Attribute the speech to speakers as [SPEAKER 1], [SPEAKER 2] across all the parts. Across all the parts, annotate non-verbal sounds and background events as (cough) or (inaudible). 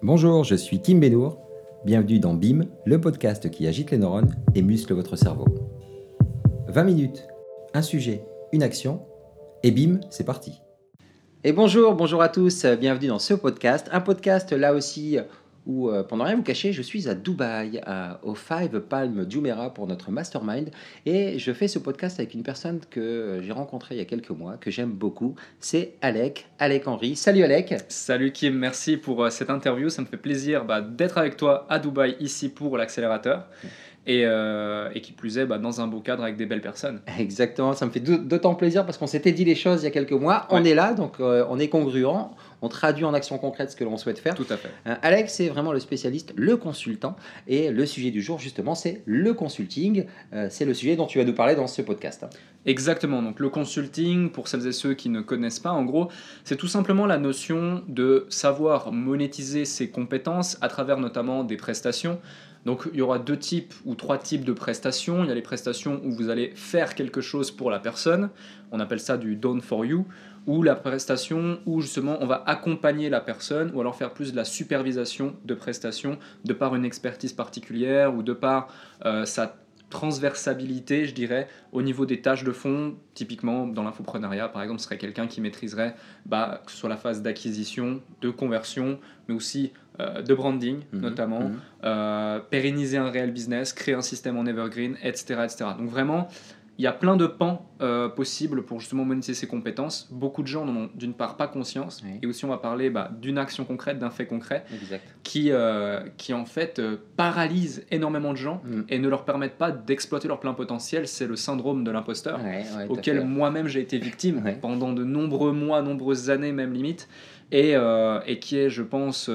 [SPEAKER 1] Bonjour, je suis Kim Benour. Bienvenue dans BIM, le podcast qui agite les neurones et muscle votre cerveau. 20 minutes, un sujet, une action, et BIM, c'est parti. Et bonjour, bonjour à tous, bienvenue dans ce podcast. Un podcast là aussi où, euh, pendant rien vous cacher, je suis à Dubaï, au Five Palm Jumeirah pour notre mastermind. Et je fais ce podcast avec une personne que euh, j'ai rencontrée il y a quelques mois, que j'aime beaucoup. C'est Alec, Alec Henry. Salut Alec.
[SPEAKER 2] Salut Kim, merci pour euh, cette interview. Ça me fait plaisir bah, d'être avec toi à Dubaï, ici pour l'accélérateur. Et, et, qui plus est, bah, dans un beau cadre avec des belles personnes.
[SPEAKER 1] Exactement, ça me fait d'autant plaisir parce qu'on s'était dit les choses il y a quelques mois. On est là, donc on est congruent on traduit en action concrète ce que l'on souhaite faire.
[SPEAKER 2] Tout à fait.
[SPEAKER 1] Euh, Alex, c'est vraiment le spécialiste, le consultant. Et le sujet du jour, justement, c'est le consulting. Euh, c'est le sujet dont tu vas nous parler dans ce podcast.
[SPEAKER 2] Exactement. Donc, le consulting, pour celles et ceux qui ne connaissent pas, en gros, c'est tout simplement la notion de savoir monétiser ses compétences à travers notamment des prestations. Donc il y aura deux types ou trois types de prestations. Il y a les prestations où vous allez faire quelque chose pour la personne. On appelle ça du done for you ou la prestation où justement on va accompagner la personne ou alors faire plus de la supervision de prestation de par une expertise particulière ou de par euh, sa transversabilité, je dirais, au niveau des tâches de fond. Typiquement, dans l'infoprenariat, par exemple, ce serait quelqu'un qui maîtriserait, bah, que ce soit la phase d'acquisition, de conversion, mais aussi euh, de branding, mhm, notamment, mhm. Euh, pérenniser un réel business, créer un système en evergreen, etc. etc. Donc vraiment, il y a plein de pans euh, possibles pour justement monétiser ses compétences. Beaucoup de gens n'en ont d'une part pas conscience, et aussi on va parler bah, d'une action concrète, d'un fait concret, qui, euh, qui en fait euh, paralyse énormément de gens mm. et ne leur permettent pas d'exploiter leur plein potentiel. C'est le syndrome de l'imposteur, auquel moi-même j'ai été victime pendant de nombreux mois, nombreuses années même limite. Et, et, qui est, je pense,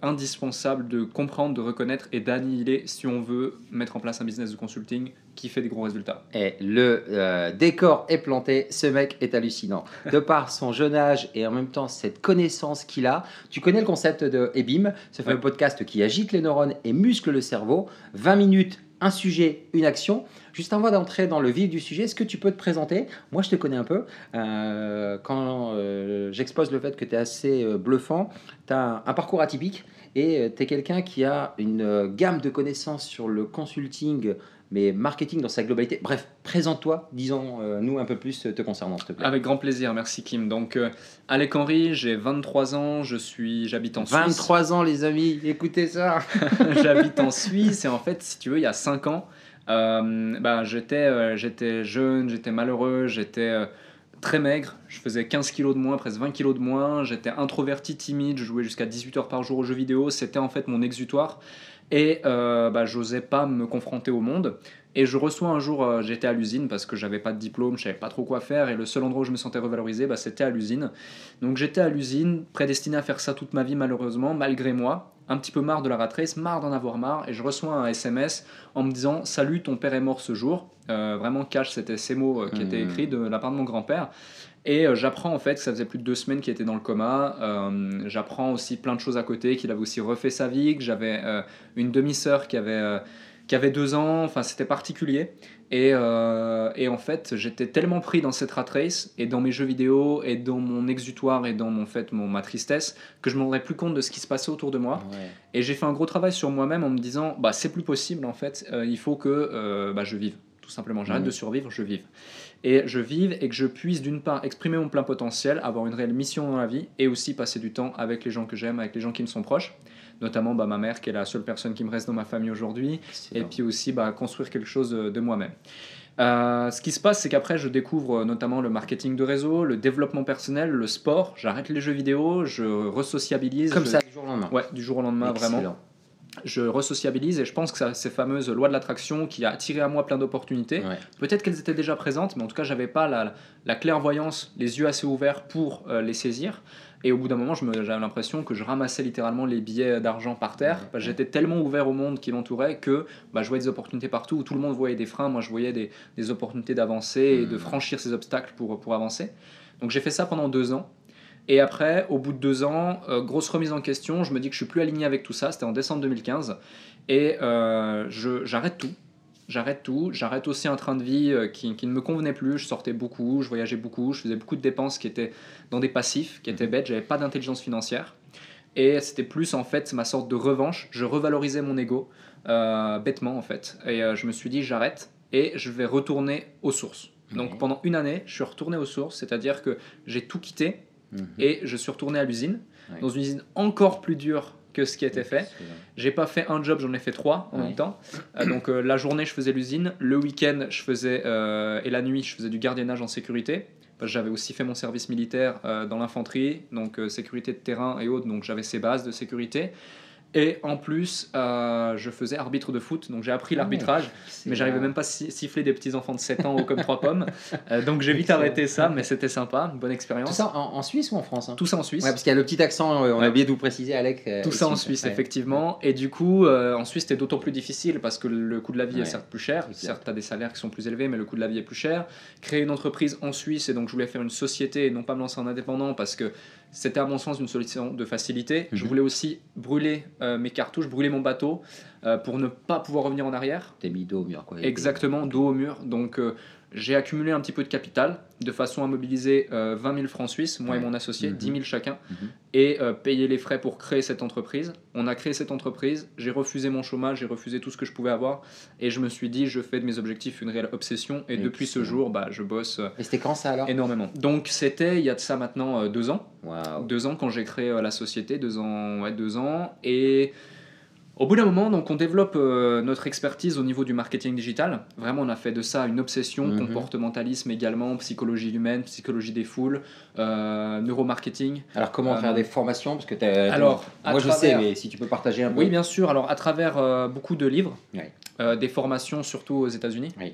[SPEAKER 2] indispensable de comprendre, de reconnaître et d'annihiler si on veut mettre en place un business de consulting qui fait des gros résultats.
[SPEAKER 1] Et le euh, décor est planté, ce mec est hallucinant. De par son jeune âge et en même temps cette connaissance qu'il a, tu connais le concept de EBIM, ce fameux podcast qui agite les neurones et muscle le cerveau. 20 minutes, un sujet, une action. Juste avant d'entrer dans le vif du sujet, est-ce que tu peux te présenter? Moi, je te connais un peu. Euh, quand euh, j'expose le fait que tu es assez bluffant, tu as un, parcours atypique et tu es quelqu'un qui a une gamme de connaissances sur le consulting mais marketing dans sa globalité. Bref, présente-toi, disons-nous un peu plus te concernant, s'il te plaît.
[SPEAKER 2] Avec grand plaisir, merci Kim. Donc, euh, Alec Henry, j'ai 23 ans, je suis, j'habite en
[SPEAKER 1] Suisse. 23 ans, les amis, écoutez ça (laughs)
[SPEAKER 2] J'habite en Suisse et en fait, si tu veux, il y a 5 ans, euh, bah, j'étais, euh, j'étais jeune, j'étais malheureux, j'étais très maigre, je faisais 15 kilos de moins, presque 20 kilos de moins, j'étais introverti, timide, je jouais jusqu'à 18 heures par jour aux jeux vidéo, c'était en fait mon exutoire. Et euh, bah, j'osais pas me confronter au monde. Et je reçois un jour, euh, j'étais à l'usine parce que j'avais pas de diplôme, je savais pas trop quoi faire, et le seul endroit où je me sentais revalorisé, bah, c'était à l'usine. Donc j'étais à l'usine, prédestiné à faire ça toute ma vie malheureusement, malgré moi, un petit peu marre de la rat marre d'en avoir marre, et je reçois un SMS en me disant Salut, ton père est mort ce jour. Euh, vraiment, cash, c'était ces mots qui étaient mmh. écrits de la part de mon grand-père. Et euh, j'apprends en fait que ça faisait plus de deux semaines qu'il était dans le coma. Euh, j'apprends aussi plein de choses à côté, qu'il avait aussi refait sa vie, que j'avais euh, une demi-sœur qui avait, qui avait deux ans. Enfin, c'était particulier. Et, et, en fait, j'étais tellement pris dans cette rat race et dans mes jeux vidéo et dans mon exutoire et dans mon, fait, mon, ma tristesse que je me rendais plus compte de ce qui se passait autour de moi. Et j'ai fait un gros travail sur moi-même en me disant bah, c'est plus possible en fait, il faut que bah, je vive. Tout simplement, j'arrête de survivre, je vive et je vive et que je puisse d'une part exprimer mon plein potentiel, avoir une réelle mission dans la vie et aussi passer du temps avec les gens que j'aime, avec les gens qui me sont proches, notamment bah, ma mère qui est la seule personne qui me reste dans ma famille aujourd'hui, et puis aussi bah, construire quelque chose de moi-même. Euh, ce qui se passe, c'est qu'après, je découvre euh, notamment le marketing de réseau, le développement personnel, le sport. J'arrête les jeux vidéo, je resociabilise.
[SPEAKER 1] Comme ça, du jour au lendemain.
[SPEAKER 2] Ouais, du jour au lendemain, vraiment je resociabilise et je pense que ces fameuses lois de l'attraction qui a attiré à moi plein d'opportunités, peut-être qu'elles étaient déjà présentes, mais en tout cas, j'avais pas la, la, clairvoyance, les yeux assez ouverts pour euh, les saisir. Et au bout d'un moment, j'avais l'impression que je ramassais littéralement les billets d'argent par terre. J'étais tellement ouvert au monde qui m'entourait que bah, je voyais des opportunités partout, où tout le monde voyait des freins. Moi, je voyais des, des opportunités d'avancer et de mmh. franchir ces obstacles pour, pour avancer. Donc j'ai fait ça pendant deux ans. Et après, au bout de deux ans, euh, grosse remise en question, je me dis que je suis plus aligné avec tout ça, c'était en décembre 2015, et euh, j'arrête tout. J'arrête tout, j'arrête aussi un train de vie euh, qui, qui, ne me convenait plus, je sortais beaucoup, je voyageais beaucoup, je faisais beaucoup de dépenses qui étaient dans des passifs, qui étaient bêtes, j'avais pas d'intelligence financière. Et c'était plus en fait ma sorte de revanche. Je revalorisais mon ego euh, bêtement en fait. Et je me suis dit j'arrête et je vais retourner aux sources. Donc pendant une année, je suis retourné aux sources, c'est-à-dire que j'ai tout quitté
[SPEAKER 1] Mhm.
[SPEAKER 2] et je suis retourné à l'usine,
[SPEAKER 1] Ouais.
[SPEAKER 2] dans une usine encore plus dure que ce qui était fait. J'ai pas fait un job, j'en ai fait trois en
[SPEAKER 1] Ouais.
[SPEAKER 2] même temps. Euh, donc euh, la journée, je faisais l'usine, le week-end, je faisais euh, et la nuit, je faisais du gardiennage en sécurité. J'avais aussi fait mon service militaire dans l'infanterie, donc sécurité de terrain et autres, donc j'avais ces bases de sécurité. Et en plus, euh, je faisais arbitre de foot, donc j'ai appris
[SPEAKER 1] Ah,
[SPEAKER 2] l'arbitrage, mais j'arrivais même pas à si- siffler des petits enfants de 7 ans comme trois pommes. (laughs) Euh, donc j'ai vite arrêté ça, mais c'était sympa, une bonne
[SPEAKER 1] Tout
[SPEAKER 2] expérience.
[SPEAKER 1] ça en, en Suisse ou en France hein?
[SPEAKER 2] Tout ça en Suisse.
[SPEAKER 1] Ouais, parce qu'il y a le petit accent, euh, on a oublié de vous préciser, Alec. euh,
[SPEAKER 2] Tout ça en
[SPEAKER 1] suisse, ouais.
[SPEAKER 2] effectivement. Et du coup, euh, en Suisse, c'était d'autant plus difficile parce que le coût de la vie est certes plus cher. Certes, tu as des salaires qui sont plus élevés, mais le coût de la vie est plus cher. Créer une entreprise en Suisse, et donc je voulais faire une société et non pas me lancer en indépendant parce que c'était à mon sens une solution de facilité. Je
[SPEAKER 1] Mhm.
[SPEAKER 2] voulais aussi brûler euh, mes cartouches, brûler mon bateau euh, pour ne pas pouvoir revenir en arrière.
[SPEAKER 1] T'es mis dos au mur, quoi.
[SPEAKER 2] Exactement, dos au mur. Donc euh, j'ai accumulé un petit peu de capital de façon à mobiliser euh, 20 000 francs suisses, moi et mon associé,
[SPEAKER 1] Mhm.
[SPEAKER 2] 10 000 chacun,
[SPEAKER 1] Mhm.
[SPEAKER 2] et euh, payer les frais pour créer cette entreprise. On a créé cette entreprise, j'ai refusé mon chômage, j'ai refusé tout ce que je pouvais avoir, et je me suis dit, je fais de mes objectifs une réelle obsession, et depuis ce jour, bah, je bosse euh,
[SPEAKER 1] Et c'était quand ça alors?
[SPEAKER 2] énormément. Donc c'était il y a de ça maintenant euh, deux ans.
[SPEAKER 1] Waouh.
[SPEAKER 2] Deux ans quand j'ai créé euh, la société, deux ans, ouais, deux ans. Et au bout d'un moment, donc, on développe euh, notre expertise au niveau du marketing digital. Vraiment, on a fait de ça une obsession,
[SPEAKER 1] Mhm.
[SPEAKER 2] comportementalisme également, psychologie humaine, psychologie des foules, euh, neuromarketing.
[SPEAKER 1] Alors comment
[SPEAKER 2] Euh,
[SPEAKER 1] faire des formations? Parce que t'as-
[SPEAKER 2] alors,
[SPEAKER 1] moi je
[SPEAKER 2] travers-
[SPEAKER 1] sais, mais si tu peux partager un peu.
[SPEAKER 2] Oui, bien sûr. Alors, à travers euh, beaucoup de livres, euh, des formations, surtout aux États-Unis.
[SPEAKER 1] Oui.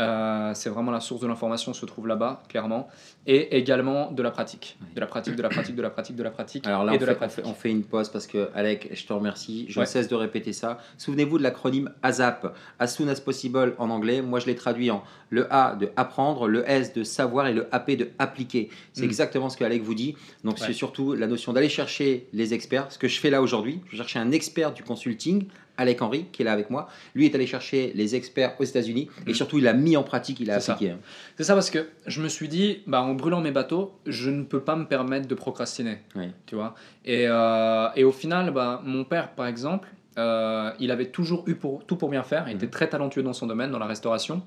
[SPEAKER 2] Euh, c'est vraiment la source de l'information se trouve là-bas, clairement. Et également de la pratique. De la pratique, de la pratique, de la pratique, de la pratique.
[SPEAKER 1] Alors là,
[SPEAKER 2] et
[SPEAKER 1] on
[SPEAKER 2] de
[SPEAKER 1] fait,
[SPEAKER 2] la pratique.
[SPEAKER 1] on fait une pause parce que, Alec, je te remercie. Je
[SPEAKER 2] Ouais.
[SPEAKER 1] ne cesse de répéter ça. Souvenez-vous de l'acronyme ASAP, As Soon As Possible en anglais. Moi, je l'ai traduit en le A de apprendre, le S de savoir et le AP de appliquer. C'est
[SPEAKER 2] Mm.
[SPEAKER 1] exactement ce que Alec vous dit. Donc,
[SPEAKER 2] Ouais.
[SPEAKER 1] c'est surtout la notion d'aller chercher les experts. Ce que je fais là aujourd'hui, je cherche un expert du consulting. Alec Henry, qui est là avec moi, lui est allé chercher les experts aux États-Unis et
[SPEAKER 2] Mm.
[SPEAKER 1] surtout il a mis en pratique, il a appliqué. hein.
[SPEAKER 2] C'est ça parce que je me suis dit, bah, en brûlant mes bateaux, je ne peux pas me permettre de procrastiner. Tu vois et, euh, et au final, bah, mon père, par exemple, euh, il avait toujours eu pour, tout pour bien faire. Il
[SPEAKER 1] Mhm.
[SPEAKER 2] était très talentueux dans son domaine, dans la restauration.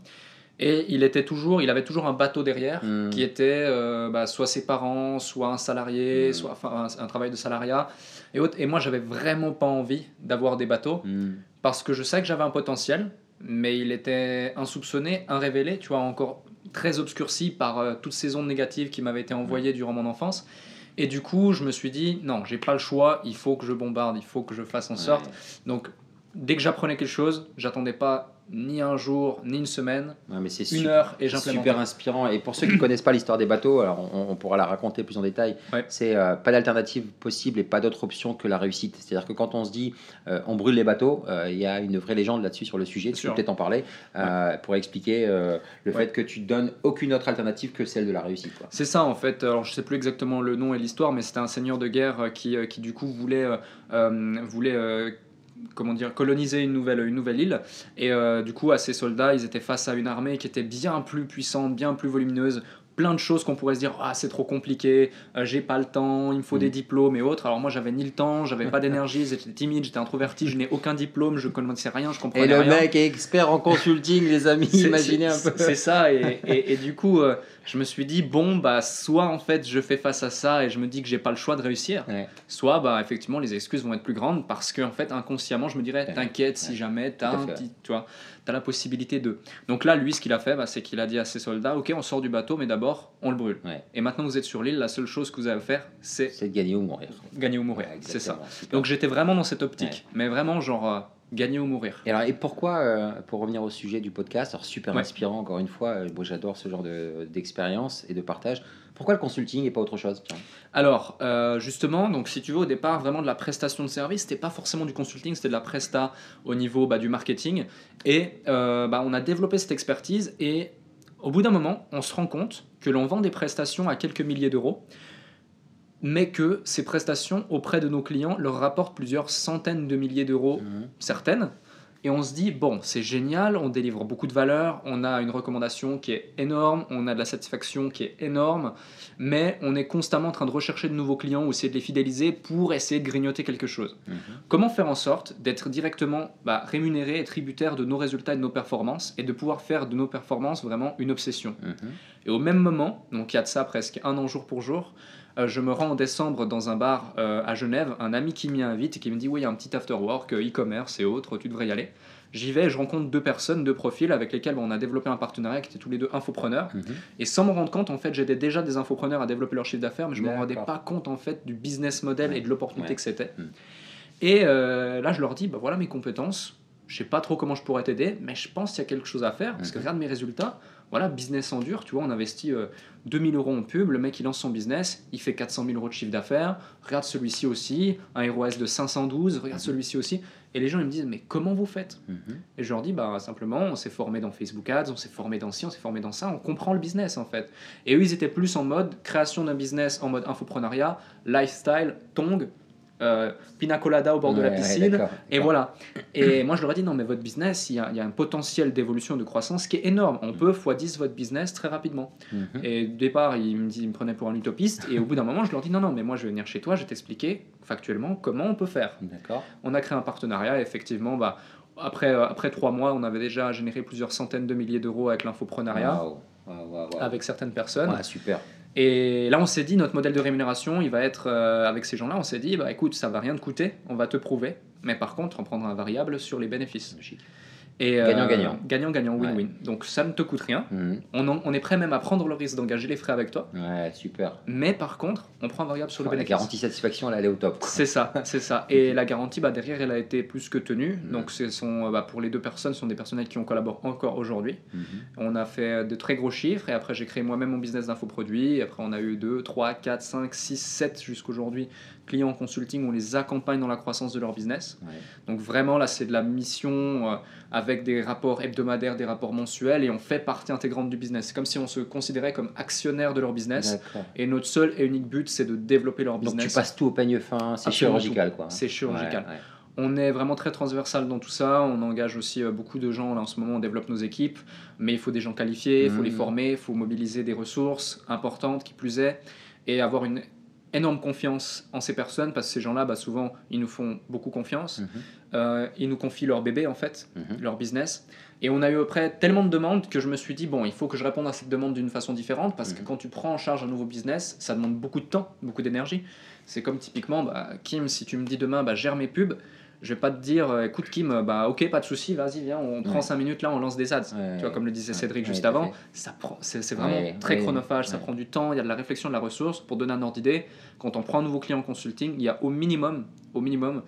[SPEAKER 2] Et il, était toujours, il avait toujours un bateau derrière
[SPEAKER 1] Mhm.
[SPEAKER 2] qui était euh, bah, soit ses parents, soit un salarié,
[SPEAKER 1] Mhm.
[SPEAKER 2] soit enfin, un, un travail de salariat. Et, autres. et moi, j'avais vraiment pas envie d'avoir des bateaux
[SPEAKER 1] Mm.
[SPEAKER 2] parce que je sais que j'avais un potentiel, mais il était insoupçonné, irrévélé, tu vois, encore très obscurci par euh, toutes ces ondes négatives qui m'avaient été envoyées durant mon enfance. Et du coup, je me suis dit, non, j'ai pas le choix, il faut que je bombarde, il faut que je fasse en sorte.
[SPEAKER 1] Ouais.
[SPEAKER 2] Donc, dès que j'apprenais quelque chose, j'attendais pas ni un jour, ni une semaine,
[SPEAKER 1] Ouais, mais c'est
[SPEAKER 2] une
[SPEAKER 1] super-
[SPEAKER 2] heure, et j'implémentais.
[SPEAKER 1] Super inspirant. Et pour ceux qui ne connaissent pas l'histoire des bateaux, alors on, on pourra la raconter plus en détail.
[SPEAKER 2] Ouais.
[SPEAKER 1] C'est euh, pas d'alternative possible et pas d'autre option que la réussite. C'est-à-dire que quand on se dit euh, on brûle les bateaux, euh, il y a une vraie légende là-dessus sur le sujet. Tu peux peut-être en parler pour expliquer le fait que tu donnes aucune autre alternative que celle de la réussite. quoi.
[SPEAKER 2] C'est ça en fait, alors je sais plus exactement le nom et l'histoire, mais c'était un seigneur de guerre qui, qui du coup voulait, voulait comment dire, coloniser une nouvelle, une nouvelle île. Et euh, du coup, à ces soldats, ils étaient face à une armée qui était bien plus puissante, bien plus volumineuse. Plein de choses qu'on pourrait se dire, ah, c'est trop compliqué, euh, j'ai pas le temps, il me faut
[SPEAKER 1] Mm.
[SPEAKER 2] des diplômes et autres. Alors moi, j'avais ni le temps, j'avais pas (laughs) d'énergie, j'étais timide, j'étais introverti, je n'ai aucun diplôme, je connaissais rien, je comprenais
[SPEAKER 1] Et le
[SPEAKER 2] rien.
[SPEAKER 1] mec est expert en consulting, les amis. Imaginez un peu.
[SPEAKER 2] C'est ça, et, et- et du coup, euh, je me suis dit, bon, bah, soit en fait, je fais face à ça et je me dis que j'ai pas le choix de réussir,
[SPEAKER 1] Ouais.
[SPEAKER 2] soit, bah, effectivement, les excuses vont être plus grandes parce que, en fait, inconsciemment, je me dirais,
[SPEAKER 1] Ouais.
[SPEAKER 2] t'inquiète, si
[SPEAKER 1] Ouais.
[SPEAKER 2] jamais t'as un petit, tu vois, t'as la possibilité de. Donc là, lui, ce qu'il a fait, bah, c'est qu'il a dit à ses soldats, ok, on sort du bateau, mais d'abord, on le brûle.
[SPEAKER 1] Ouais.
[SPEAKER 2] Et maintenant, vous êtes sur l'île, la seule chose que vous avez à faire, c'est
[SPEAKER 1] C'est de gagner ou mourir.
[SPEAKER 2] gagner ou mourir.
[SPEAKER 1] Ouais,
[SPEAKER 2] c'est ça.
[SPEAKER 1] Super.
[SPEAKER 2] Donc j'étais vraiment dans cette optique, mais vraiment, genre, euh, gagner ou mourir.
[SPEAKER 1] Et, alors, et pourquoi, euh, pour revenir au sujet du podcast, alors super inspirant encore une fois, euh, moi j'adore ce genre de- d'expérience et de partage. Pourquoi le consulting et pas autre chose
[SPEAKER 2] Alors, euh, justement, donc si tu veux, au départ, vraiment de la prestation de service, c'était pas forcément du consulting, c'était de la presta au niveau bah, du marketing. Et euh, bah, on a développé cette expertise et au bout d'un moment, on se rend compte que l'on vend des prestations à quelques milliers d'euros, mais que ces prestations auprès de nos clients leur rapportent plusieurs centaines de milliers d'euros, certaines. Et on se dit, bon, c'est génial, on délivre beaucoup de valeur, on a une recommandation qui est énorme, on a de la satisfaction qui est énorme, mais on est constamment en train de rechercher de nouveaux clients ou essayer de les fidéliser pour essayer de grignoter quelque chose.
[SPEAKER 1] Mhm.
[SPEAKER 2] Comment faire en sorte d'être directement bah, rémunéré et tributaire de nos résultats et de nos performances et de pouvoir faire de nos performances vraiment une obsession?
[SPEAKER 1] Mhm.
[SPEAKER 2] Et au même moment, donc il y a de ça presque un an jour pour jour, je me rends en décembre dans un bar euh, à Genève, un ami qui m'y invite et qui me dit oui, il y a un petit after work, euh, e-commerce et autres, tu devrais y aller. J'y vais et je rencontre deux personnes, deux profils avec lesquels on a développé un partenariat qui étaient tous les deux infopreneurs.
[SPEAKER 1] Mhm.
[SPEAKER 2] Et sans me rendre compte, en fait, j'aidais déjà des infopreneurs à développer leur chiffre d'affaires, mais je ne me rendais pas compte en fait du business model et de l'opportunité
[SPEAKER 1] Ouais.
[SPEAKER 2] que c'était.
[SPEAKER 1] Mm.
[SPEAKER 2] Et euh, là, je leur dis, bah, voilà mes compétences. Je sais pas trop comment je pourrais t'aider, mais je pense qu'il y a quelque chose à faire parce que
[SPEAKER 1] Mhm.
[SPEAKER 2] regarde mes résultats. Voilà, business en dur, tu vois, on investit euh, 2000 euros en pub, le mec il lance son business, il fait 400 000 euros de chiffre d'affaires, regarde celui-ci aussi, un ROS de 512, regarde
[SPEAKER 1] Mhm.
[SPEAKER 2] celui-ci aussi. Et les gens ils me disent, mais comment vous faites?
[SPEAKER 1] Mhm.
[SPEAKER 2] et je leur dis, bah, simplement, on s'est formé dans Facebook Ads, on s'est formé dans ci, on s'est formé dans ça, on comprend le business en fait. Et eux, ils étaient plus en mode création d'un business, en mode infoprenariat, lifestyle, tong, euh, pina colada au bord de la
[SPEAKER 1] Ouais,
[SPEAKER 2] piscine. et voilà. Et moi, je leur ai dit, non, mais votre business, il y a, il y a un potentiel d'évolution, de croissance qui est énorme. On peut x10 votre business très rapidement.
[SPEAKER 1] Mhm.
[SPEAKER 2] Et au départ, ils me, disent- ils me prenaient pour un utopiste. Et au bout d'un moment, je leur dis, non, non, mais moi, je vais venir chez toi, je vais t'expliquer factuellement comment on peut faire. On a créé un partenariat, et effectivement, bah, après, euh, après trois mois, on avait déjà généré plusieurs centaines de milliers d'euros avec l'infoprenariat, avec certaines personnes.
[SPEAKER 1] Ouais, super.
[SPEAKER 2] Et là, on s'est dit, notre modèle de rémunération, il va être, euh, avec ces gens-là, on s'est dit, bah, écoute, ça va rien te coûter, on va te prouver, mais par contre, on prendra un variable sur les bénéfices. Et,
[SPEAKER 1] Gagnant-gagnant.
[SPEAKER 2] Gagnant-gagnant, win-win. Donc ça ne te coûte rien.
[SPEAKER 1] Mhm.
[SPEAKER 2] On, en- on est prêt même à prendre le risque d'engager les frais avec toi,
[SPEAKER 1] Ouais, super.
[SPEAKER 2] mais par contre, on prend un variable sur le
[SPEAKER 1] Oh, la
[SPEAKER 2] bénéfice.
[SPEAKER 1] garantie satisfaction, elle est au top.
[SPEAKER 2] C'est ça, c'est ça. (laughs) Et la garantie, bah, derrière, elle a été plus que tenue.
[SPEAKER 1] Mhm.
[SPEAKER 2] Donc, ce sont, bah, pour les deux personnes, ce sont des personnes avec qui on collabore encore aujourd'hui.
[SPEAKER 1] Mhm.
[SPEAKER 2] On a fait de très gros chiffres et après, j'ai créé moi-même mon business d'infoproduits. Après, on a eu 2, 3, 4, 5, 6, 7 jusqu'aujourd'hui clients en consulting. On les accompagne dans la croissance de leur business.
[SPEAKER 1] Ouais.
[SPEAKER 2] Donc, vraiment, là, c'est de la mission euh, avec des rapports hebdomadaires, des rapports mensuels et on fait partie intégrante du business. C'est comme si on se considérait comme actionnaire de leur business. Et notre seul et unique but, c'est de développer leur
[SPEAKER 1] Donc
[SPEAKER 2] business.
[SPEAKER 1] tu passes tout au peigne fin, c'est chirurgical quoi.
[SPEAKER 2] C'est chirurgical.
[SPEAKER 1] Ouais, ouais.
[SPEAKER 2] On est vraiment très transversal dans tout ça. On engage aussi euh, beaucoup de gens. Là, en ce moment, on développe nos équipes. Mais il faut des gens qualifiés, il faut les
[SPEAKER 1] Mhm.
[SPEAKER 2] former, il faut mobiliser des ressources importantes, qui plus est, et avoir une énorme confiance en ces personnes parce que ces gens-là, bah, souvent, ils nous font beaucoup confiance.
[SPEAKER 1] Mhm.
[SPEAKER 2] Euh, ils nous confient leur bébé, en fait,
[SPEAKER 1] Mhm.
[SPEAKER 2] leur business. Et on a eu après tellement de demandes que je me suis dit, bon, il faut que je réponde à cette demande d'une façon différente parce que
[SPEAKER 1] Mhm.
[SPEAKER 2] quand tu prends en charge un nouveau business, ça demande beaucoup de temps, beaucoup d'énergie. C'est comme typiquement, bah, Kim, si tu me dis demain, bah, gère mes pubs, je vais pas te dire, euh, écoute Kim, euh, bah ok, pas de souci, vas-y, viens, on prend
[SPEAKER 1] Ouais.
[SPEAKER 2] 5 minutes là, on lance des ads.
[SPEAKER 1] Ouais.
[SPEAKER 2] Tu vois, comme le disait Cédric
[SPEAKER 1] ouais,
[SPEAKER 2] juste avant, ça prend, c'est vraiment très chronophage, ça prend du temps, il y a de la réflexion, de la ressource. Pour donner un ordre d'idée, quand on prend un nouveau client en consulting, il y a au minimum, au minimum,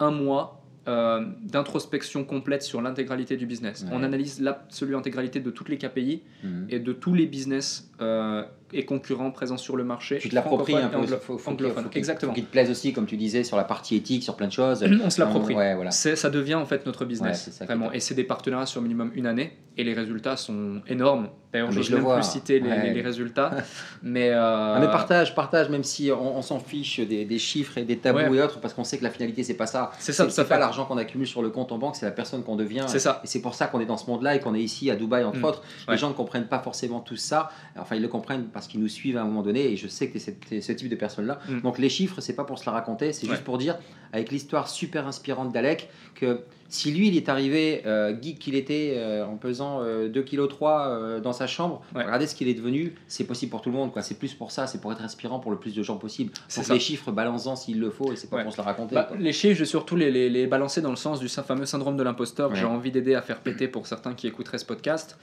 [SPEAKER 2] un mois euh, d'introspection complète sur l'intégralité du business. On analyse l'absolue intégralité de toutes les KPI
[SPEAKER 1] Mhm.
[SPEAKER 2] et de tous les business euh, et concurrents présents sur le marché.
[SPEAKER 1] Tu te l'appropries un peu. faut- faut
[SPEAKER 2] anglophone.
[SPEAKER 1] faut
[SPEAKER 2] Exactement.
[SPEAKER 1] qu'il te plaise aussi, comme tu disais, sur la partie éthique, sur plein de choses. (clears throat)
[SPEAKER 2] On se l'approprie.
[SPEAKER 1] Ouais, voilà.
[SPEAKER 2] C'est- Ça devient en fait notre business.
[SPEAKER 1] ça qui
[SPEAKER 2] vraiment. Et c'est des partenariats sur minimum une année. Et les résultats sont énormes. D'ailleurs,
[SPEAKER 1] Ah,
[SPEAKER 2] je ne vais même plus citer les,
[SPEAKER 1] Ouais.
[SPEAKER 2] les- les résultats. (laughs) mais, euh,
[SPEAKER 1] Ah, mais partage, partage, même si on, on s'en fiche des, des chiffres et des tabous et autres, parce qu'on sait que la finalité, c'est pas ça.
[SPEAKER 2] C'est ça,
[SPEAKER 1] c'est pas l'argent qu'on accumule sur le compte en banque, c'est la personne qu'on devient.
[SPEAKER 2] C'est ça.
[SPEAKER 1] Et c'est pour ça qu'on est dans ce monde-là et qu'on est ici à Dubaï, entre
[SPEAKER 2] Mm.
[SPEAKER 1] autres. Les gens ne comprennent pas forcément tout ça. Enfin, ils le comprennent parce qu'ils nous suivent à un moment donné. Et je sais que tu es ce type de personne-là.
[SPEAKER 2] Mm.
[SPEAKER 1] Donc, les chiffres, c'est pas pour se la raconter. C'est
[SPEAKER 2] Ouais.
[SPEAKER 1] juste pour dire, avec l'histoire super inspirante d'Alec, que si lui, il est arrivé, euh, geek qu'il était, euh, en pesant euh, 2 kg 3 dans sa chambre,
[SPEAKER 2] Ouais.
[SPEAKER 1] regardez ce qu'il est devenu. C'est possible pour tout le monde. quoi. C'est plus pour ça. C'est pour être inspirant pour le plus de gens possible.
[SPEAKER 2] C'est
[SPEAKER 1] Donc,
[SPEAKER 2] ça.
[SPEAKER 1] les chiffres, balance-en s'il le faut. Et c'est pas
[SPEAKER 2] Ouais.
[SPEAKER 1] pour se la raconter.
[SPEAKER 2] Bah, les chiffres, je vais surtout les, les, les balancer dans le sens du fameux syndrome de l'imposteur que j'ai envie d'aider à faire péter pour certains qui écouteraient ce podcast.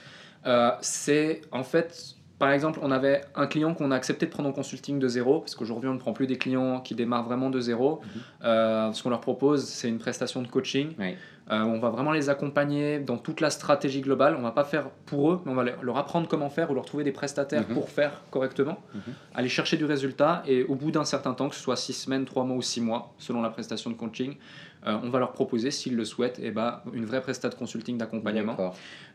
[SPEAKER 2] Euh, c'est en fait, par exemple, on avait un client qu'on a accepté de prendre en consulting de zéro, parce qu'aujourd'hui on ne prend plus des clients qui démarrent vraiment de zéro.
[SPEAKER 1] Mhm.
[SPEAKER 2] Euh, ce qu'on leur propose, c'est une prestation de coaching. Euh, on va vraiment les accompagner dans toute la stratégie globale. On va pas faire pour eux, mais on va leur- leur apprendre comment faire ou leur trouver des prestataires
[SPEAKER 1] Mhm.
[SPEAKER 2] pour faire correctement,
[SPEAKER 1] Mhm.
[SPEAKER 2] aller chercher du résultat et au bout d'un certain temps, que ce soit 6 semaines, 3 mois ou 6 mois, selon la prestation de coaching, euh, on va leur proposer, s'ils le souhaitent, eh ben, une vraie prestation de consulting d'accompagnement.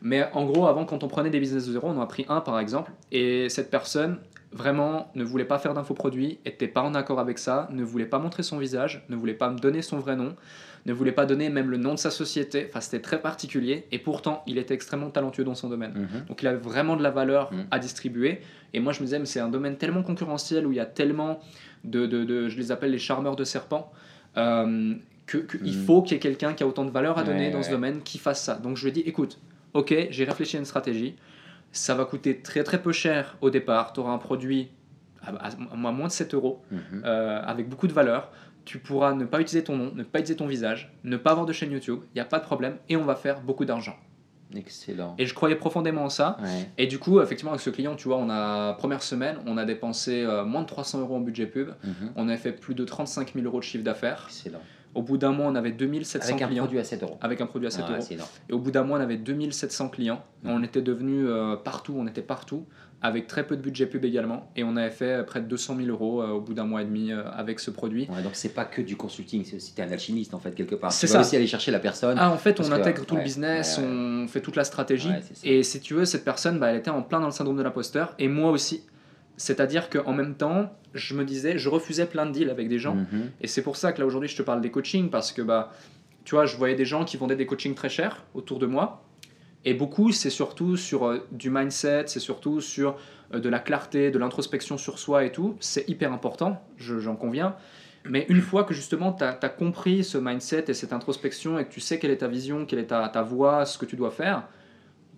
[SPEAKER 2] Mais en gros, avant, quand on prenait des business de zéro, on en a pris un par exemple, et cette personne, vraiment ne voulait pas faire d'infoproduit, était pas en accord avec ça, ne voulait pas montrer son visage, ne voulait pas me donner son vrai nom, ne voulait pas donner même le nom de sa société. Enfin, c'était très particulier. Et pourtant, il était extrêmement talentueux dans son domaine.
[SPEAKER 1] Mhm.
[SPEAKER 2] Donc, il avait vraiment de la valeur
[SPEAKER 1] Mhm.
[SPEAKER 2] à distribuer. Et moi, je me disais, mais c'est un domaine tellement concurrentiel où il y a tellement de, de, de- je les appelle les charmeurs de serpents. euh, que, que il
[SPEAKER 1] Mhm.
[SPEAKER 2] faut qu'il y ait quelqu'un qui a autant de valeur à donner
[SPEAKER 1] Ouais,
[SPEAKER 2] dans ce domaine qui fasse ça. Donc je lui ai dit, écoute, ok, j'ai réfléchi à une stratégie, ça va coûter très très peu cher au départ, tu auras un produit à, à- à moins de 7 euros,
[SPEAKER 1] Mhm.
[SPEAKER 2] euh, avec beaucoup de valeur, tu pourras ne pas utiliser ton nom, ne pas utiliser ton visage, ne pas avoir de chaîne YouTube, il n'y a pas de problème, et on va faire beaucoup d'argent.
[SPEAKER 1] Excellent.
[SPEAKER 2] Et je croyais profondément en ça,
[SPEAKER 1] Ouais.
[SPEAKER 2] et du coup, effectivement, avec ce client, tu vois, on a, première semaine, on a dépensé euh, moins de 300 euros en budget pub,
[SPEAKER 1] Mhm.
[SPEAKER 2] on avait fait plus de 35 000 euros de chiffre d'affaires,
[SPEAKER 1] Excellent.
[SPEAKER 2] Au bout d'un mois, on avait 2700
[SPEAKER 1] Avec un
[SPEAKER 2] clients.
[SPEAKER 1] produit à 7 euros.
[SPEAKER 2] Avec un produit à 7
[SPEAKER 1] Ah,
[SPEAKER 2] euros. Et au bout d'un mois, on avait 2700 clients.
[SPEAKER 1] Mhm.
[SPEAKER 2] On était devenu euh, partout, on était partout, avec très peu de budget pub également. Et on avait fait euh, près de 200 000 euros euh, au bout d'un mois et demi euh, avec ce produit.
[SPEAKER 1] Ouais, donc c'est pas que du consulting, c'est aussi t'es un alchimiste en fait quelque part.
[SPEAKER 2] C'est ça.
[SPEAKER 1] aussi aller chercher la personne.
[SPEAKER 2] Ah, en fait, on
[SPEAKER 1] que,
[SPEAKER 2] intègre tout
[SPEAKER 1] ouais,
[SPEAKER 2] le business,
[SPEAKER 1] ouais,
[SPEAKER 2] on fait toute la stratégie. Et si tu veux, cette personne, bah, elle était en plein dans le syndrome de l'imposteur. Et moi aussi. C'est-à-dire qu'en même temps, je me disais, je refusais plein de deals avec des gens.
[SPEAKER 1] Mhm.
[SPEAKER 2] Et c'est pour ça que là aujourd'hui je te parle des coachings parce que bah tu vois je voyais des gens qui vendaient des coachings très chers autour de moi et beaucoup c'est surtout sur euh, du mindset, c'est surtout sur euh, de la clarté, de l'introspection sur soi et tout. C'est hyper important, je- j'en conviens. Mais une fois que justement tu as, compris ce mindset et cette introspection et que tu sais quelle est ta vision, quelle est ta, ta voie, ce que tu dois faire,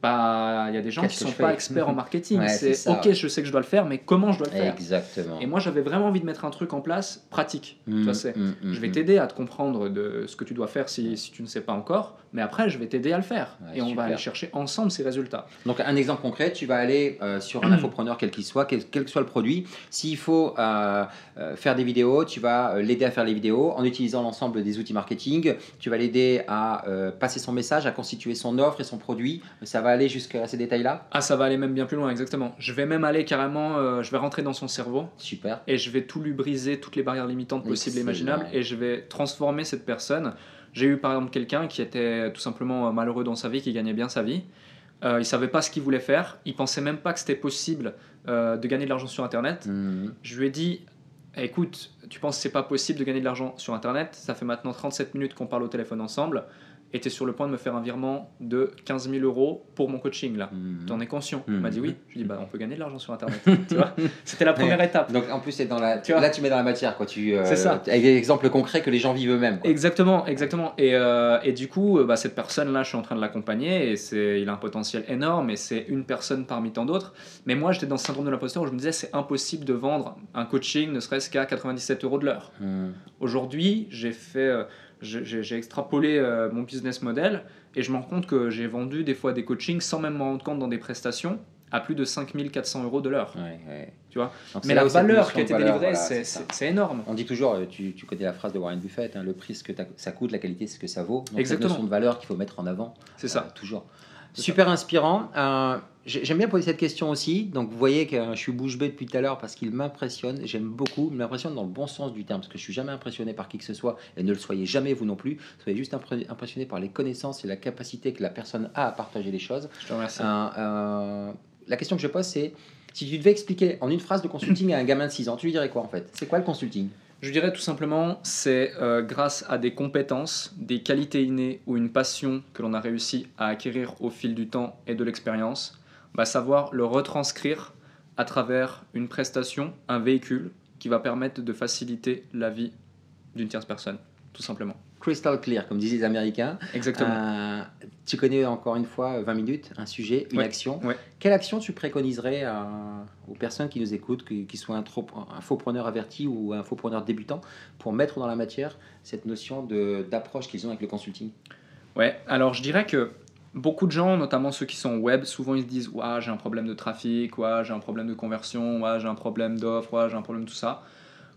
[SPEAKER 2] bah il y a des gens qui sont pas experts en (laughs) marketing.
[SPEAKER 1] Ouais,
[SPEAKER 2] c'est ok,
[SPEAKER 1] ouais.
[SPEAKER 2] je sais que je dois le faire, mais comment je dois le faire?
[SPEAKER 1] Exactement.
[SPEAKER 2] Et moi j'avais vraiment envie de mettre un truc en place pratique. Tu vois, c'est-
[SPEAKER 1] Mhm, mhm,
[SPEAKER 2] je vais t'aider à te comprendre de ce que tu dois faire si, si tu ne sais pas encore, mais après je vais t'aider à le faire
[SPEAKER 1] Ouais,
[SPEAKER 2] et on va aller chercher ensemble ces résultats.
[SPEAKER 1] Donc un exemple concret, tu vas aller euh, sur un infopreneur quel qu'il soit, quel, quel que soit le produit. S'il faut euh, euh, faire des vidéos, tu vas l'aider à faire les vidéos en utilisant l'ensemble des outils marketing. Tu vas l'aider à euh, passer son message, à constituer son offre et son produit. Ça va aller jusqu'à ces détails-là.
[SPEAKER 2] Ah ça va aller même bien plus loin exactement. Je vais même aller carrément, euh, je vais rentrer dans son cerveau
[SPEAKER 1] Super.
[SPEAKER 2] et je vais tout lui briser, toutes les barrières limitantes possibles et imaginables et je vais transformer cette personne. J'ai eu par exemple quelqu'un qui était tout simplement euh, malheureux dans sa vie, qui gagnait bien sa vie. Euh, il savait pas ce qu'il voulait faire, il pensait même pas que c'était possible euh, de gagner de l'argent sur internet.
[SPEAKER 1] Mhm.
[SPEAKER 2] Je lui ai dit écoute, tu penses que c'est pas possible de gagner de l'argent sur internet? Ça fait maintenant 37 minutes qu'on parle au téléphone ensemble es sur le point de me faire un virement de 15 000 euros pour mon coaching là.
[SPEAKER 1] Mhm.
[SPEAKER 2] T'en es conscient
[SPEAKER 1] Mhm.
[SPEAKER 2] Il m'a dit oui. Je lui ai dit bah, on peut gagner de l'argent sur internet. (laughs) tu vois C'était la première étape.
[SPEAKER 1] Donc en plus c'est dans la
[SPEAKER 2] Tu vois
[SPEAKER 1] là tu mets dans la matière quoi tu euh,
[SPEAKER 2] C'est ça.
[SPEAKER 1] avec des exemples concrets que les gens vivent eux-mêmes quoi.
[SPEAKER 2] Exactement, exactement. Et, euh, et du coup, euh, bah, cette personne-là, je suis en train de l'accompagner et c'est, il a un potentiel énorme et c'est une personne parmi tant d'autres. Mais moi, j'étais dans ce syndrome de l'imposteur où je me disais, c'est impossible de vendre un coaching ne serait-ce qu'à 97 euros de l'heure.
[SPEAKER 1] Mhm.
[SPEAKER 2] Aujourd'hui, j'ai fait, euh, j'ai, extrapolé euh, mon business model et je me rends compte que j'ai vendu des fois des coachings sans même m'en rendre compte dans des prestations à plus de 5400 euros de l'heure.
[SPEAKER 1] Ouais, ouais.
[SPEAKER 2] Tu vois
[SPEAKER 1] Donc,
[SPEAKER 2] Mais
[SPEAKER 1] c'est
[SPEAKER 2] la valeur qui a été délivrée,
[SPEAKER 1] voilà,
[SPEAKER 2] c'est, c'est- c'est énorme.
[SPEAKER 1] On dit toujours, euh, tu, tu connais la phrase de Warren Buffett, hein, le prix ce que ça coûte, la qualité c'est ce que ça vaut. Donc
[SPEAKER 2] Exactement.
[SPEAKER 1] notion de valeur qu'il faut mettre en avant.
[SPEAKER 2] C'est ça.
[SPEAKER 1] euh, toujours. Super inspirant. Euh, j'ai- J'aime bien poser cette question aussi. Donc vous voyez que je suis bouche bée depuis tout à l'heure parce qu'il m'impressionne. J'aime beaucoup. Il m'impressionne dans le bon sens du terme parce que je suis jamais impressionné par qui que ce soit et ne le soyez jamais vous non plus. Soyez juste impressionné par les connaissances et la capacité que la personne a à partager les choses.
[SPEAKER 2] Je te remercie.
[SPEAKER 1] Euh, euh, la question que je pose c'est si tu devais expliquer en une phrase de consulting à un gamin de 6 ans, tu lui dirais quoi en fait? C'est quoi le consulting?
[SPEAKER 2] Je dirais tout simplement, c'est euh, grâce à des compétences, des qualités innées ou une passion que l'on a réussi à acquérir au fil du temps et de l'expérience, bah, savoir le retranscrire à travers une prestation, un véhicule qui va permettre de faciliter la vie d'une tierce personne, tout simplement.
[SPEAKER 1] Crystal clear, comme disent les Américains.
[SPEAKER 2] Exactement.
[SPEAKER 1] Euh, tu connais encore une fois 20 minutes, un sujet, une
[SPEAKER 2] Ouais,
[SPEAKER 1] action.
[SPEAKER 2] ouais.
[SPEAKER 1] Quelle action tu préconiserais à- aux personnes qui nous écoutent, qui, qui soient un, trop, un faux preneur averti ou un faux preneur débutant, pour mettre dans la matière cette notion d'approche qu'ils ont avec le consulting?
[SPEAKER 2] Ouais, alors je dirais que beaucoup de gens, notamment ceux qui sont web, souvent ils se disent Ouah, j'ai un problème de trafic, ouah, j'ai un problème de conversion, ouah, j'ai un problème d'offre, ouah, j'ai un problème de tout ça.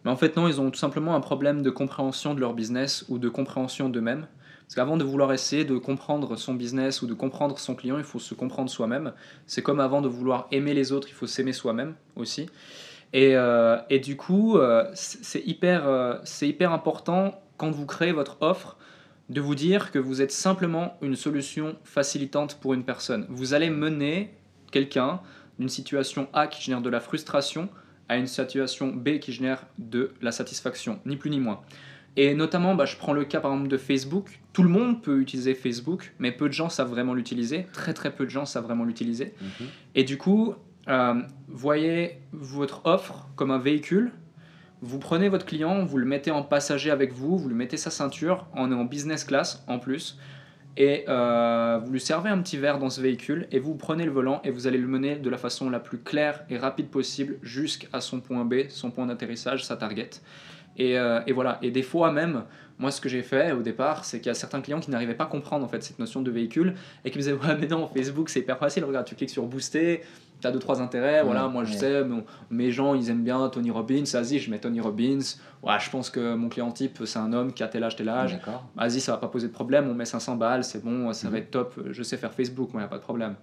[SPEAKER 2] Mais en fait, non, ils ont tout simplement un problème de compréhension de leur business ou de compréhension d'eux-mêmes. Parce qu'avant de vouloir essayer de comprendre son business ou de comprendre son client, il faut se comprendre soi-même. C'est comme avant de vouloir aimer les autres, il faut s'aimer soi-même aussi. Et, euh, et du coup, euh, c'est hyper, euh, hyper important quand vous créez votre offre de vous dire que vous êtes simplement une solution facilitante pour une personne. Vous allez mener quelqu'un d'une situation A qui génère de la frustration à une situation B qui génère de la satisfaction, ni plus ni moins. Et notamment, bah, je prends le cas par exemple de Facebook. Tout le monde peut utiliser Facebook, mais peu de gens savent vraiment l'utiliser. Très très peu de gens savent vraiment l'utiliser.
[SPEAKER 1] Mhm.
[SPEAKER 2] Et du coup, euh, voyez votre offre comme un véhicule. Vous prenez votre client, vous le mettez en passager avec vous, vous lui mettez sa ceinture, on est en business class en plus, et euh, vous lui servez un petit verre dans ce véhicule, et vous prenez le volant et vous allez le mener de la façon la plus claire et rapide possible jusqu'à son point B, son point d'atterrissage, sa target. Et, euh, et voilà. Et des fois même, moi ce que j'ai fait au départ, c'est qu'il y a certains clients qui n'arrivaient pas à comprendre en fait cette notion de véhicule et qui me disaient (laughs) ouais mais non Facebook c'est hyper facile. Regarde, tu cliques sur booster, tu as deux trois intérêts. voilà, moi je
[SPEAKER 1] ouais.
[SPEAKER 2] sais, mon- mes gens ils aiment bien Tony Robbins. Vas-y, je mets Tony Robbins. Ouais, je pense que mon client type c'est un homme qui a tel âge tel âge. Vas-y, ça va pas poser de problème. On met 500 balles, c'est bon, ça va
[SPEAKER 1] Mhm.
[SPEAKER 2] être top. Je sais faire Facebook, moi y a pas de problème.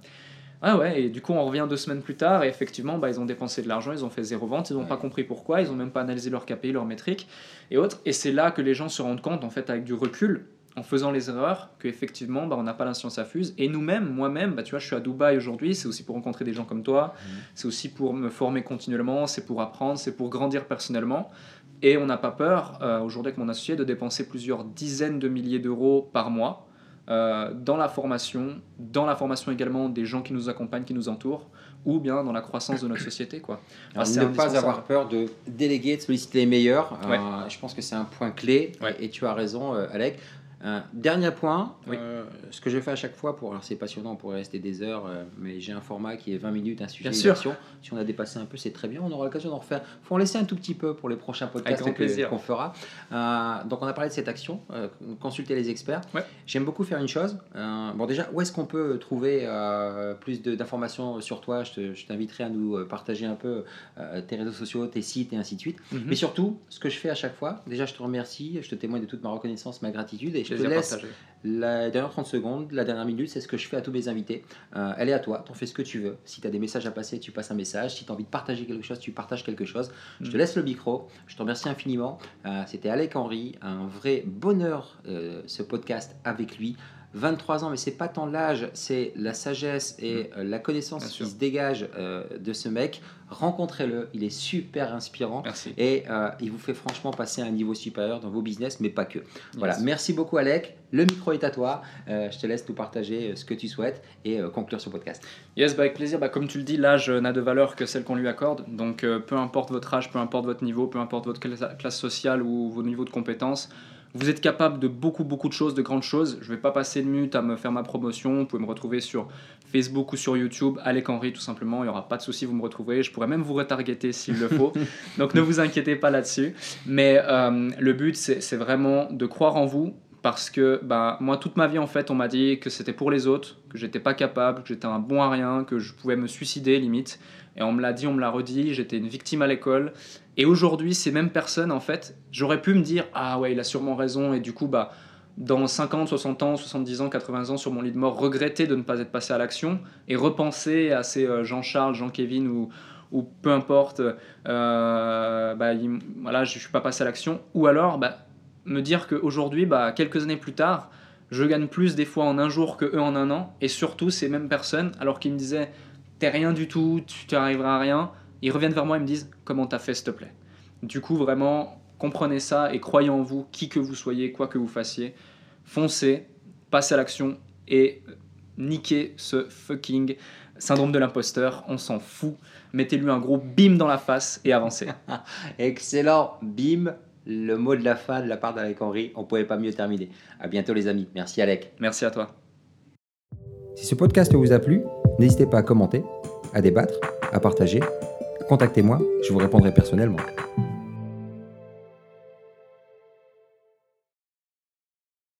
[SPEAKER 2] Ah ouais, et du coup on revient deux semaines plus tard et effectivement bah, ils ont dépensé de l'argent, ils ont fait zéro vente, ils n'ont
[SPEAKER 1] Ouais.
[SPEAKER 2] pas compris pourquoi, ils ont même pas analysé leurs KPI, leurs métriques et autres. Et c'est là que les gens se rendent compte en fait avec du recul, en faisant les erreurs, qu'effectivement bah, on n'a pas la science à fuse. Et nous-mêmes, moi-même, bah, tu vois, je suis à Dubaï aujourd'hui, c'est aussi pour rencontrer des gens comme toi,
[SPEAKER 1] Mhm.
[SPEAKER 2] c'est aussi pour me former continuellement, c'est pour apprendre, c'est pour grandir personnellement. Et on n'a pas peur, euh, aujourd'hui avec mon associé, de dépenser plusieurs dizaines de milliers d'euros par mois euh, dans la formation, dans la formation également des gens qui nous accompagnent, qui nous entourent, ou bien dans la croissance de notre (coughs) société. Quoi.
[SPEAKER 1] Alors,
[SPEAKER 2] Ah,
[SPEAKER 1] ne pas avoir peur de déléguer, de solliciter les meilleurs.
[SPEAKER 2] Ouais.
[SPEAKER 1] Euh, je pense que c'est un point clé.
[SPEAKER 2] Ouais.
[SPEAKER 1] Et, et tu as raison, euh, Alec. Un dernier point,
[SPEAKER 2] Oui.
[SPEAKER 1] euh, ce que je fais à chaque fois, pour, alors c'est passionnant, on pourrait rester des heures, euh, mais j'ai un format qui est 20 minutes, un sujet. Si on a dépassé un peu, c'est très bien, on aura l'occasion d'en refaire. Il faut en laisser un tout petit peu pour les prochains podcasts que- qu'on fera. Euh, donc on a parlé de cette action, euh, consulter les experts.
[SPEAKER 2] Ouais.
[SPEAKER 1] J'aime beaucoup faire une chose. Euh, bon déjà, où est-ce qu'on peut trouver euh, plus de- d'informations sur toi? Je te- je t'inviterai à nous euh, partager un peu euh, tes réseaux sociaux, tes sites et ainsi de suite.
[SPEAKER 2] Mhm.
[SPEAKER 1] Mais surtout, ce que je fais à chaque fois, déjà je te remercie, je te témoigne de toute ma reconnaissance, ma gratitude et je te laisse la dernière 30 secondes, la dernière minute, c'est ce que je fais à tous mes invités. Euh, elle est à toi, t'en fais ce que tu veux. Si tu as des messages à passer, tu passes un message. Si tu as envie de partager quelque chose, tu partages quelque chose. Je te
[SPEAKER 2] Mm.
[SPEAKER 1] laisse le micro. Je te remercie infiniment. Euh, C'était Alec Henry, un vrai bonheur euh, ce podcast avec lui. 23 ans, mais c'est pas tant l'âge, c'est la sagesse et euh, la connaissance qui se dégage euh, de ce mec. Rencontrez-le, il est super inspirant.
[SPEAKER 2] Merci.
[SPEAKER 1] Et euh, il vous fait franchement passer à un niveau supérieur dans vos business, mais pas que. Voilà, merci beaucoup Alec. Le micro est à toi. Je te laisse nous partager ce que tu souhaites et conclure ce podcast.
[SPEAKER 2] Yes, bah avec plaisir. Bah, comme tu le dis, l'âge n'a de valeur que celle qu'on lui accorde. Donc, peu importe votre âge, peu importe votre niveau, peu importe votre cla- classe sociale ou vos niveaux de compétences, vous êtes capable de beaucoup, beaucoup de choses, de grandes choses. Je ne vais pas passer de minutes à me faire ma promotion. Vous pouvez me retrouver sur Facebook ou sur YouTube. Alec Henry, tout simplement. Il n'y aura pas de souci, vous me retrouverez. Je pourrais même vous retargeter s'il le faut. (laughs) Donc, ne vous inquiétez pas là-dessus. Mais euh, le but, c'est vraiment de croire en vous. Parce que bah, moi, toute ma vie, en fait, on m'a dit que c'était pour les autres, que j'étais pas capable, que j'étais un bon à rien, que je pouvais me suicider limite. Et on me l'a dit, on me l'a redit, j'étais une victime à l'école. Et aujourd'hui, ces mêmes personnes, en fait, j'aurais pu me dire Ah ouais, il a sûrement raison. Et du coup, bah, dans 50, 60 ans, 70 ans, 80 ans, sur mon lit de mort, regretter de ne pas être passé à l'action et repenser à ces euh, Jean-Charles, Jean-Kévin ou, ou peu importe, euh, bah, il- je ne suis pas passé à l'action. Ou alors, bah, me dire qu'aujourd'hui, bah, quelques années plus tard, je gagne plus des fois en un jour que eux en un an. Et surtout, ces mêmes personnes, alors qu'ils me disaient T'es rien du tout, tu t'arriveras à rien, ils reviennent vers moi et me disent Comment t'as fait, s'il te plaît? Du coup, vraiment, comprenez ça et croyez en vous, qui que vous soyez, quoi que vous fassiez. Foncez, passez à l'action et niquez ce fucking syndrome de l'imposteur. On s'en fout. Mettez-lui un gros bim dans la face et avancez. (laughs)
[SPEAKER 1] Excellent, bim, le mot de la fin de la part d'Alec Henry. On pouvait pas mieux terminer. À bientôt les amis. Merci Alec.
[SPEAKER 2] Merci à toi.
[SPEAKER 1] Si ce podcast vous a plu, n'hésitez pas à commenter, à débattre, à partager. Contactez-moi, je vous répondrai personnellement.